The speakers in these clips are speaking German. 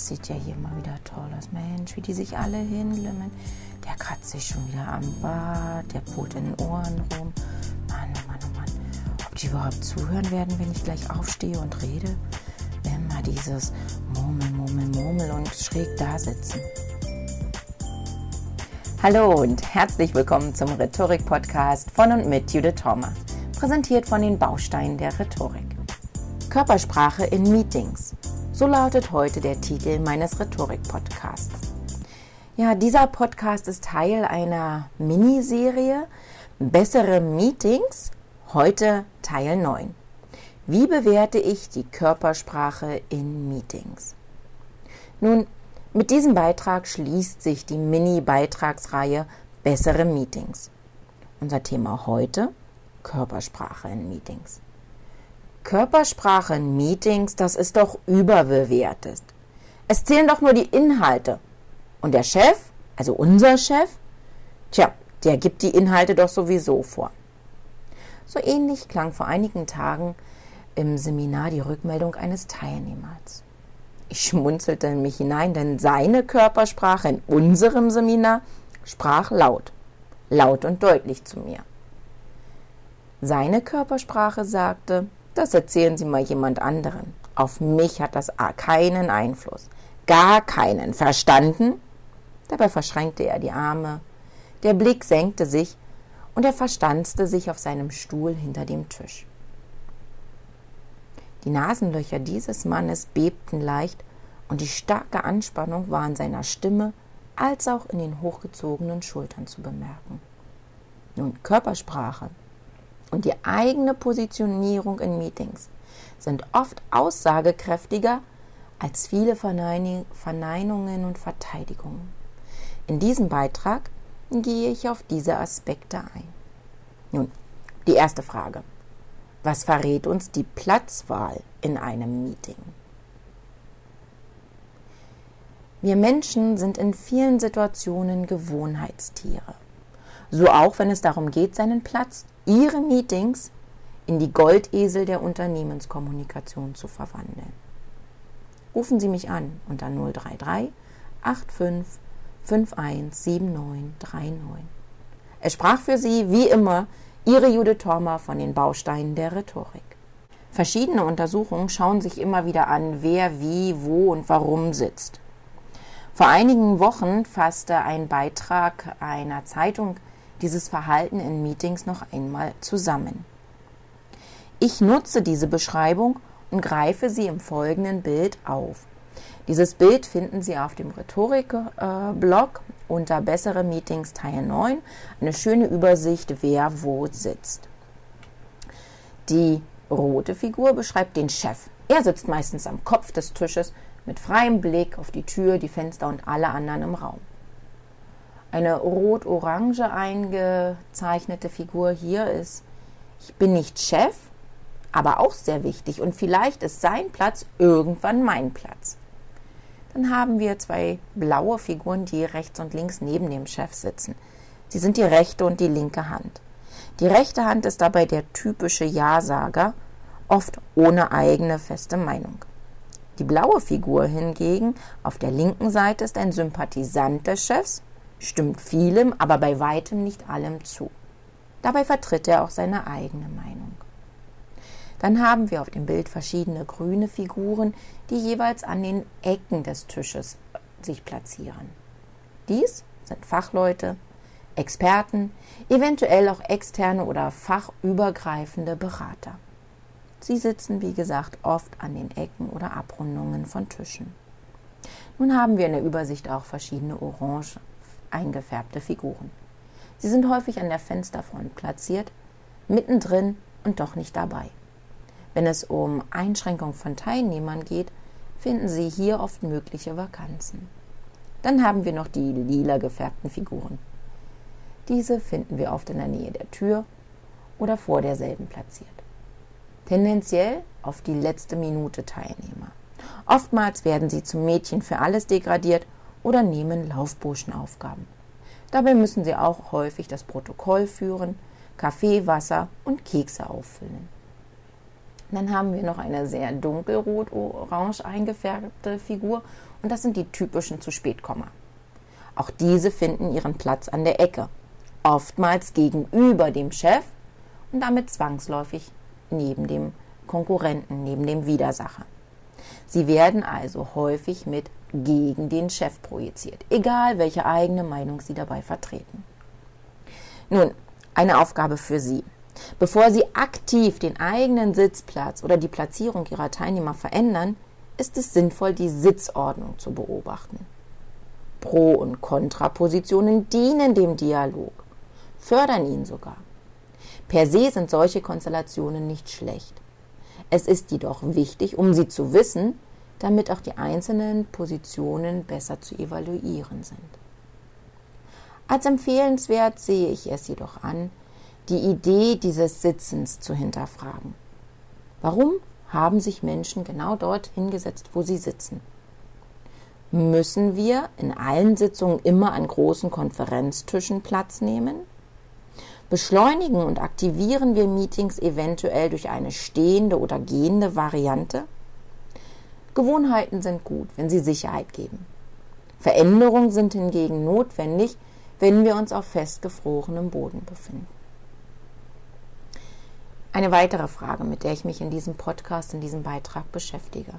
Das sieht ja hier mal wieder toll aus. Mensch, wie die sich alle hinlimmen. Der kratzt sich schon wieder am Bart, der pult in den Ohren rum. Mann, oh Mann, oh Mann. Ob die überhaupt zuhören werden, wenn ich gleich aufstehe und rede? Immer dieses Murmel, Murmel, Murmel und schräg da sitzen. Hallo und herzlich willkommen zum Rhetorik-Podcast von und mit Judith Thomas, präsentiert von den Bausteinen der Rhetorik. Körpersprache in Meetings. So lautet heute der Titel meines Rhetorik-Podcasts. Ja, dieser Podcast ist Teil einer Miniserie Bessere Meetings, heute Teil 9. Wie bewerte ich die Körpersprache in Meetings? Nun, mit diesem Beitrag schließt sich die Mini-Beitragsreihe Bessere Meetings. Unser Thema heute Körpersprache in Meetings. Körpersprache in Meetings, das ist doch überbewertet. Es zählen doch nur die Inhalte. Und der Chef, also unser Chef, tja, der gibt die Inhalte doch sowieso vor. So ähnlich klang vor einigen Tagen im Seminar die Rückmeldung eines Teilnehmers. Ich schmunzelte in mich hinein, denn seine Körpersprache in unserem Seminar sprach laut, laut und deutlich zu mir. Seine Körpersprache sagte, das erzählen Sie mal jemand anderen. Auf mich hat das keinen Einfluss. Gar keinen. Verstanden? Dabei verschränkte er die Arme. Der Blick senkte sich und er verstanzte sich auf seinem Stuhl hinter dem Tisch. Die Nasenlöcher dieses Mannes bebten leicht und die starke Anspannung war in seiner Stimme als auch in den hochgezogenen Schultern zu bemerken. Nun, Körpersprache und die eigene Positionierung in Meetings sind oft aussagekräftiger als viele Verneinungen und Verteidigungen. In diesem Beitrag gehe ich auf diese Aspekte ein. Nun, die erste Frage. Was verrät uns die Platzwahl in einem Meeting? Wir Menschen sind in vielen Situationen Gewohnheitstiere. So auch, wenn es darum geht, seinen Platz, Ihre Meetings in die Goldesel der Unternehmenskommunikation zu verwandeln. Rufen Sie mich an unter 033 85 517939. Es sprach für Sie wie immer Ihre Judith Thormer von den Bausteinen der Rhetorik. Verschiedene Untersuchungen schauen sich immer wieder an, wer wie, wo und warum sitzt. Vor einigen Wochen fasste ein Beitrag einer Zeitung dieses Verhalten in Meetings noch einmal zusammen. Ich nutze diese Beschreibung und greife sie im folgenden Bild auf. Dieses Bild finden Sie auf dem Rhetorik-Blog unter Bessere Meetings Teil 9. Eine schöne Übersicht, wer wo sitzt. Die rote Figur beschreibt den Chef. Er sitzt meistens am Kopf des Tisches mit freiem Blick auf die Tür, die Fenster und alle anderen im Raum. Eine rot-orange eingezeichnete Figur hier ist, ich bin nicht Chef, aber auch sehr wichtig und vielleicht ist sein Platz irgendwann mein Platz. Dann haben wir zwei blaue Figuren, die rechts und links neben dem Chef sitzen. Sie sind die rechte und die linke Hand. Die rechte Hand ist dabei der typische Ja-Sager, oft ohne eigene feste Meinung. Die blaue Figur hingegen auf der linken Seite ist ein Sympathisant des Chefs, stimmt vielem, aber bei weitem nicht allem zu. Dabei vertritt er auch seine eigene Meinung. Dann haben wir auf dem Bild verschiedene grüne Figuren, die jeweils an den Ecken des Tisches sich platzieren. Dies sind Fachleute, Experten, eventuell auch externe oder fachübergreifende Berater. Sie sitzen, wie gesagt, oft an den Ecken oder Abrundungen von Tischen. Nun haben wir in der Übersicht auch verschiedene orange eingefärbte Figuren. Sie sind häufig an der Fensterfront platziert, mittendrin und doch nicht dabei. Wenn es um Einschränkung von Teilnehmern geht, finden Sie hier oft mögliche Vakanzen. Dann haben wir noch die lila gefärbten Figuren. Diese finden wir oft in der Nähe der Tür oder vor derselben platziert. Tendenziell auf die letzte Minute Teilnehmer. Oftmals werden sie zum Mädchen für alles degradiert oder nehmen Laufburschenaufgaben. Dabei müssen sie auch häufig das Protokoll führen, Kaffee, Wasser und Kekse auffüllen. Dann haben wir noch eine sehr dunkelrot-orange eingefärbte Figur und das sind die typischen zu spätkommer. Auch diese finden ihren Platz an der Ecke, oftmals gegenüber dem Chef und damit zwangsläufig neben dem Konkurrenten, neben dem Widersacher. Sie werden also häufig mit gegen den Chef projiziert, egal welche eigene Meinung Sie dabei vertreten. Nun, eine Aufgabe für Sie. Bevor Sie aktiv den eigenen Sitzplatz oder die Platzierung Ihrer Teilnehmer verändern, ist es sinnvoll, die Sitzordnung zu beobachten. Pro- und Kontrapositionen dienen dem Dialog, fördern ihn sogar. Per se sind solche Konstellationen nicht schlecht. Es ist jedoch wichtig, um sie zu wissen, damit auch die einzelnen Positionen besser zu evaluieren sind. Als empfehlenswert sehe ich es jedoch an, die Idee dieses Sitzens zu hinterfragen. Warum haben sich Menschen genau dort hingesetzt, wo sie sitzen? Müssen wir in allen Sitzungen immer an großen Konferenztischen Platz nehmen? Beschleunigen und aktivieren wir Meetings eventuell durch eine stehende oder gehende Variante? Gewohnheiten sind gut, wenn sie Sicherheit geben. Veränderungen sind hingegen notwendig, wenn wir uns auf festgefrorenem Boden befinden. Eine weitere Frage, mit der ich mich in diesem Podcast, in diesem Beitrag beschäftige.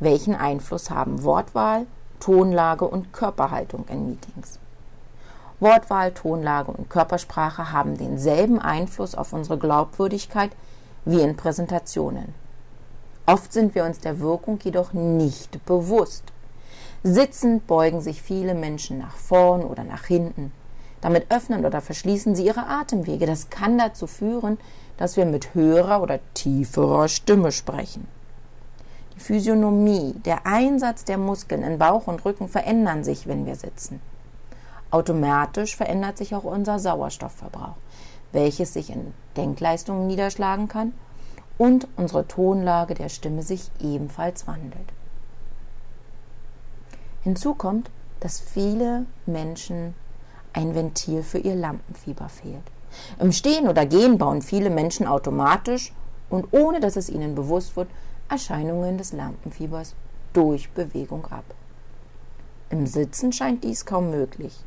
Welchen Einfluss haben Wortwahl, Tonlage und Körperhaltung in Meetings? Wortwahl, Tonlage und Körpersprache haben denselben Einfluss auf unsere Glaubwürdigkeit wie in Präsentationen. Oft sind wir uns der Wirkung jedoch nicht bewusst. Sitzend beugen sich viele Menschen nach vorn oder nach hinten. Damit öffnen oder verschließen sie ihre Atemwege. Das kann dazu führen, dass wir mit höherer oder tieferer Stimme sprechen. Die Physiognomie, der Einsatz der Muskeln in Bauch und Rücken verändern sich, wenn wir sitzen. Automatisch verändert sich auch unser Sauerstoffverbrauch, welches sich in Denkleistungen niederschlagen kann und unsere Tonlage der Stimme sich ebenfalls wandelt. Hinzu kommt, dass viele Menschen ein Ventil für ihr Lampenfieber fehlt. Im Stehen oder Gehen bauen viele Menschen automatisch und ohne dass es ihnen bewusst wird, Erscheinungen des Lampenfiebers durch Bewegung ab. Im Sitzen scheint dies kaum möglich.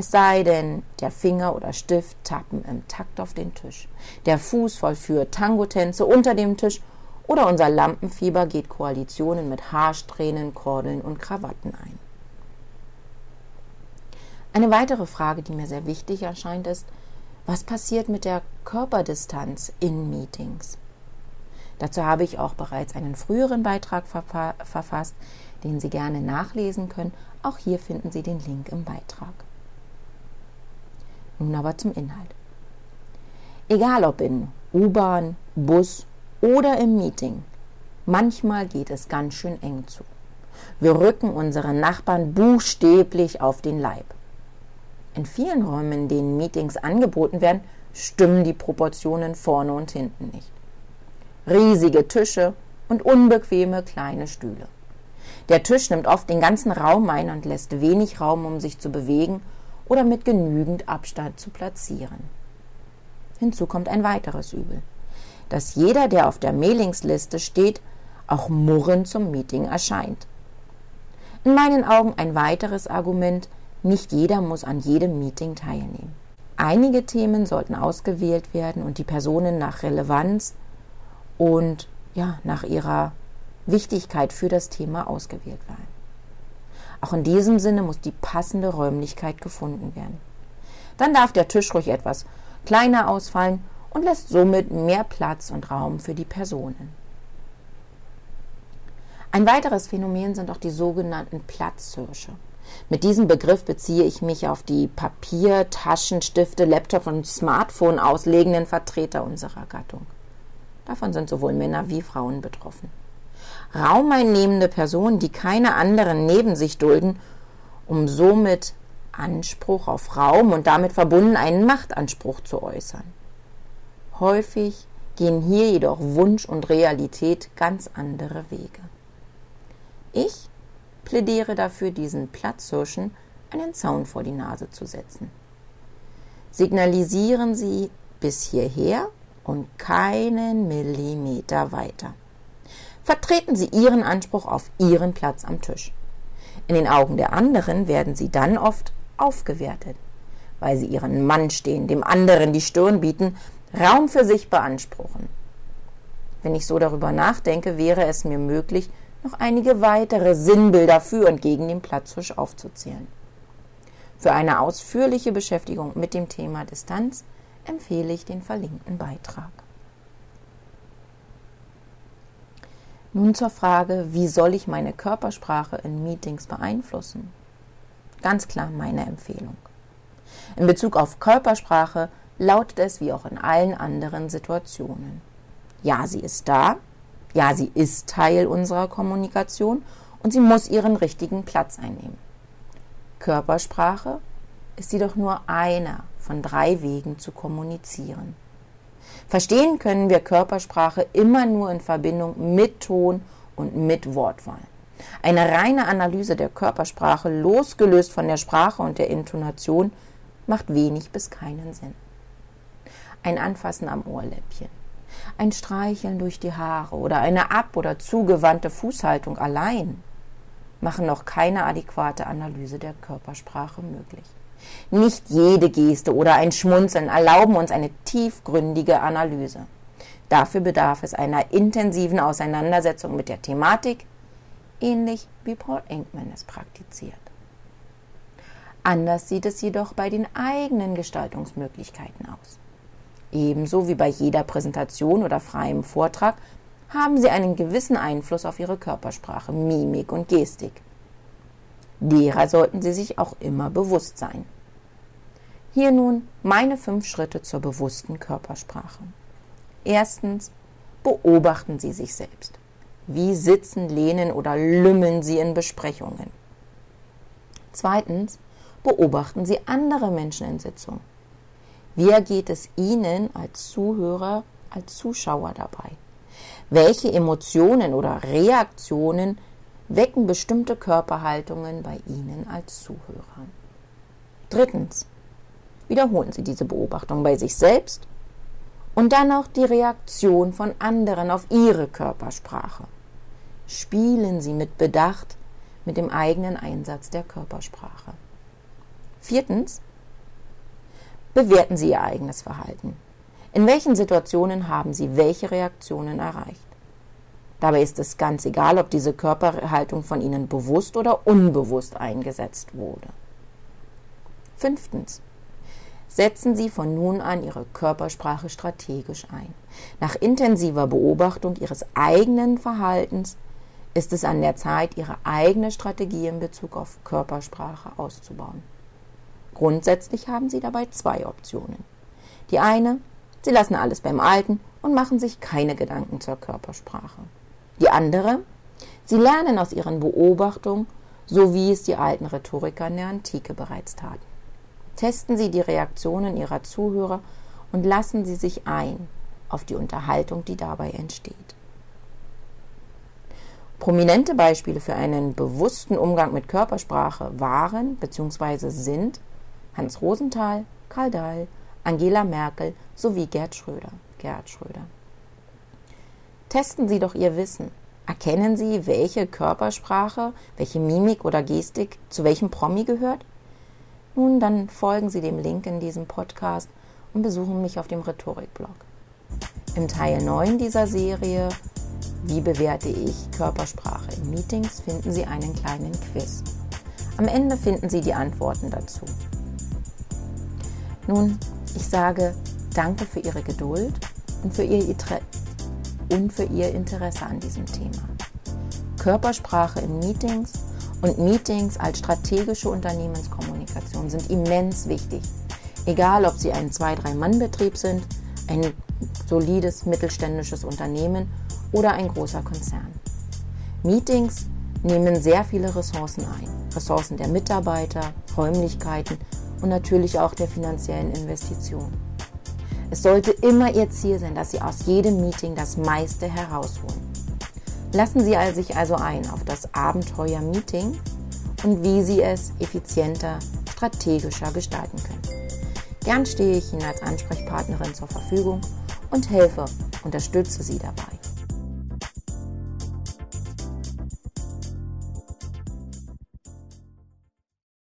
Es sei denn, der Finger oder Stift tappen im Takt auf den Tisch. Der Fuß vollführt Tangotänze unter dem Tisch oder unser Lampenfieber geht Koalitionen mit Haarsträhnen, Kordeln und Krawatten ein. Eine weitere Frage, die mir sehr wichtig erscheint, ist, was passiert mit der Körperdistanz in Meetings? Dazu habe ich auch bereits einen früheren Beitrag verfasst, den Sie gerne nachlesen können. Auch hier finden Sie den Link im Beitrag. Nun aber zum Inhalt. Egal ob in U-Bahn, Bus oder im Meeting, manchmal geht es ganz schön eng zu. Wir rücken unseren Nachbarn buchstäblich auf den Leib. In vielen Räumen, in denen Meetings angeboten werden, stimmen die Proportionen vorne und hinten nicht. Riesige Tische und unbequeme kleine Stühle. Der Tisch nimmt oft den ganzen Raum ein und lässt wenig Raum, um sich zu bewegen oder mit genügend Abstand zu platzieren. Hinzu kommt ein weiteres Übel, dass jeder, der auf der Mailingsliste steht, auch murrend zum Meeting erscheint. In meinen Augen ein weiteres Argument, nicht jeder muss an jedem Meeting teilnehmen. Einige Themen sollten ausgewählt werden und die Personen nach Relevanz und ja, nach ihrer Wichtigkeit für das Thema ausgewählt werden. Auch in diesem Sinne muss die passende Räumlichkeit gefunden werden. Dann darf der Tisch ruhig etwas kleiner ausfallen und lässt somit mehr Platz und Raum für die Personen. Ein weiteres Phänomen sind auch die sogenannten Platzhirsche. Mit diesem Begriff beziehe ich mich auf die Papier, Taschen, Stifte, Laptop und Smartphone auslegenden Vertreter unserer Gattung. Davon sind sowohl Männer wie Frauen betroffen raumeinnehmende Personen, die keine anderen neben sich dulden, um somit Anspruch auf Raum und damit verbunden einen Machtanspruch zu äußern. Häufig gehen hier jedoch Wunsch und Realität ganz andere Wege. Ich plädiere dafür, diesen Platzhirschen einen Zaun vor die Nase zu setzen. Signalisieren Sie bis hierher und keinen Millimeter weiter. Vertreten Sie Ihren Anspruch auf Ihren Platz am Tisch. In den Augen der anderen werden Sie dann oft aufgewertet, weil Sie Ihren Mann stehen, dem anderen die Stirn bieten, Raum für sich beanspruchen. Wenn ich so darüber nachdenke, wäre es mir möglich, noch einige weitere Sinnbilder für und gegen den Platzhirsch aufzuzählen. Für eine ausführliche Beschäftigung mit dem Thema Distanz empfehle ich den verlinkten Beitrag. Nun zur Frage, wie soll ich meine Körpersprache in Meetings beeinflussen? Ganz klar meine Empfehlung. In Bezug auf Körpersprache lautet es wie auch in allen anderen Situationen. Ja, sie ist da, ja, sie ist Teil unserer Kommunikation und sie muss ihren richtigen Platz einnehmen. Körpersprache ist jedoch nur einer von drei Wegen zu kommunizieren. Verstehen können wir Körpersprache immer nur in Verbindung mit Ton und mit Wortwahl. Eine reine Analyse der Körpersprache, losgelöst von der Sprache und der Intonation, macht wenig bis keinen Sinn. Ein Anfassen am Ohrläppchen, ein Streicheln durch die Haare oder eine ab- oder zugewandte Fußhaltung allein machen noch keine adäquate Analyse der Körpersprache möglich. Nicht jede Geste oder ein Schmunzeln erlauben uns eine tiefgründige Analyse. Dafür bedarf es einer intensiven Auseinandersetzung mit der Thematik, ähnlich wie Paul Enkman es praktiziert. Anders sieht es jedoch bei den eigenen Gestaltungsmöglichkeiten aus. Ebenso wie bei jeder Präsentation oder freiem Vortrag haben sie einen gewissen Einfluss auf ihre Körpersprache, Mimik und Gestik. Derer sollten sie sich auch immer bewusst sein. Hier nun meine fünf Schritte zur bewussten Körpersprache. Erstens, beobachten Sie sich selbst. Wie sitzen, lehnen oder lümmeln Sie in Besprechungen? Zweitens, beobachten Sie andere Menschen in Sitzungen. Wie ergeht es Ihnen als Zuhörer, als Zuschauer dabei? Welche Emotionen oder Reaktionen wecken bestimmte Körperhaltungen bei Ihnen als Zuhörer? Drittens. Wiederholen Sie diese Beobachtung bei sich selbst und dann auch die Reaktion von anderen auf Ihre Körpersprache. Spielen Sie mit Bedacht mit dem eigenen Einsatz der Körpersprache. Viertens. Bewerten Sie Ihr eigenes Verhalten. In welchen Situationen haben Sie welche Reaktionen erreicht? Dabei ist es ganz egal, ob diese Körperhaltung von Ihnen bewusst oder unbewusst eingesetzt wurde. Fünftens. Setzen Sie von nun an Ihre Körpersprache strategisch ein. Nach intensiver Beobachtung Ihres eigenen Verhaltens ist es an der Zeit, Ihre eigene Strategie in Bezug auf Körpersprache auszubauen. Grundsätzlich haben Sie dabei zwei Optionen. Die eine Sie lassen alles beim Alten und machen sich keine Gedanken zur Körpersprache. Die andere, sie lernen aus ihren Beobachtungen, so wie es die alten Rhetoriker in der Antike bereits taten. Testen Sie die Reaktionen Ihrer Zuhörer und lassen Sie sich ein auf die Unterhaltung, die dabei entsteht. Prominente Beispiele für einen bewussten Umgang mit Körpersprache waren bzw. sind Hans Rosenthal, Karl Dahl, Angela Merkel sowie Gerd Schröder. Gerhard Schröder. Testen Sie doch Ihr Wissen. Erkennen Sie, welche Körpersprache, welche Mimik oder Gestik zu welchem Promi gehört? Nun, dann folgen Sie dem Link in diesem Podcast und besuchen mich auf dem Rhetorik-Blog. Im Teil 9 dieser Serie Wie bewerte ich Körpersprache in Meetings finden Sie einen kleinen Quiz. Am Ende finden Sie die Antworten dazu. Nun, ich sage danke für Ihre Geduld und für Ihr, und für Ihr Interesse an diesem Thema. Körpersprache in Meetings und Meetings als strategische Unternehmenskommunikation sind immens wichtig. Egal, ob Sie ein 2-3-Mann-Betrieb sind, ein solides mittelständisches Unternehmen oder ein großer Konzern. Meetings nehmen sehr viele Ressourcen ein. Ressourcen der Mitarbeiter, Räumlichkeiten und natürlich auch der finanziellen Investition. Es sollte immer Ihr Ziel sein, dass Sie aus jedem Meeting das meiste herausholen. Lassen Sie sich also ein auf das Abenteuer Meeting und wie Sie es effizienter, strategischer gestalten können. Gern stehe ich Ihnen als Ansprechpartnerin zur Verfügung und helfe, unterstütze sie dabei.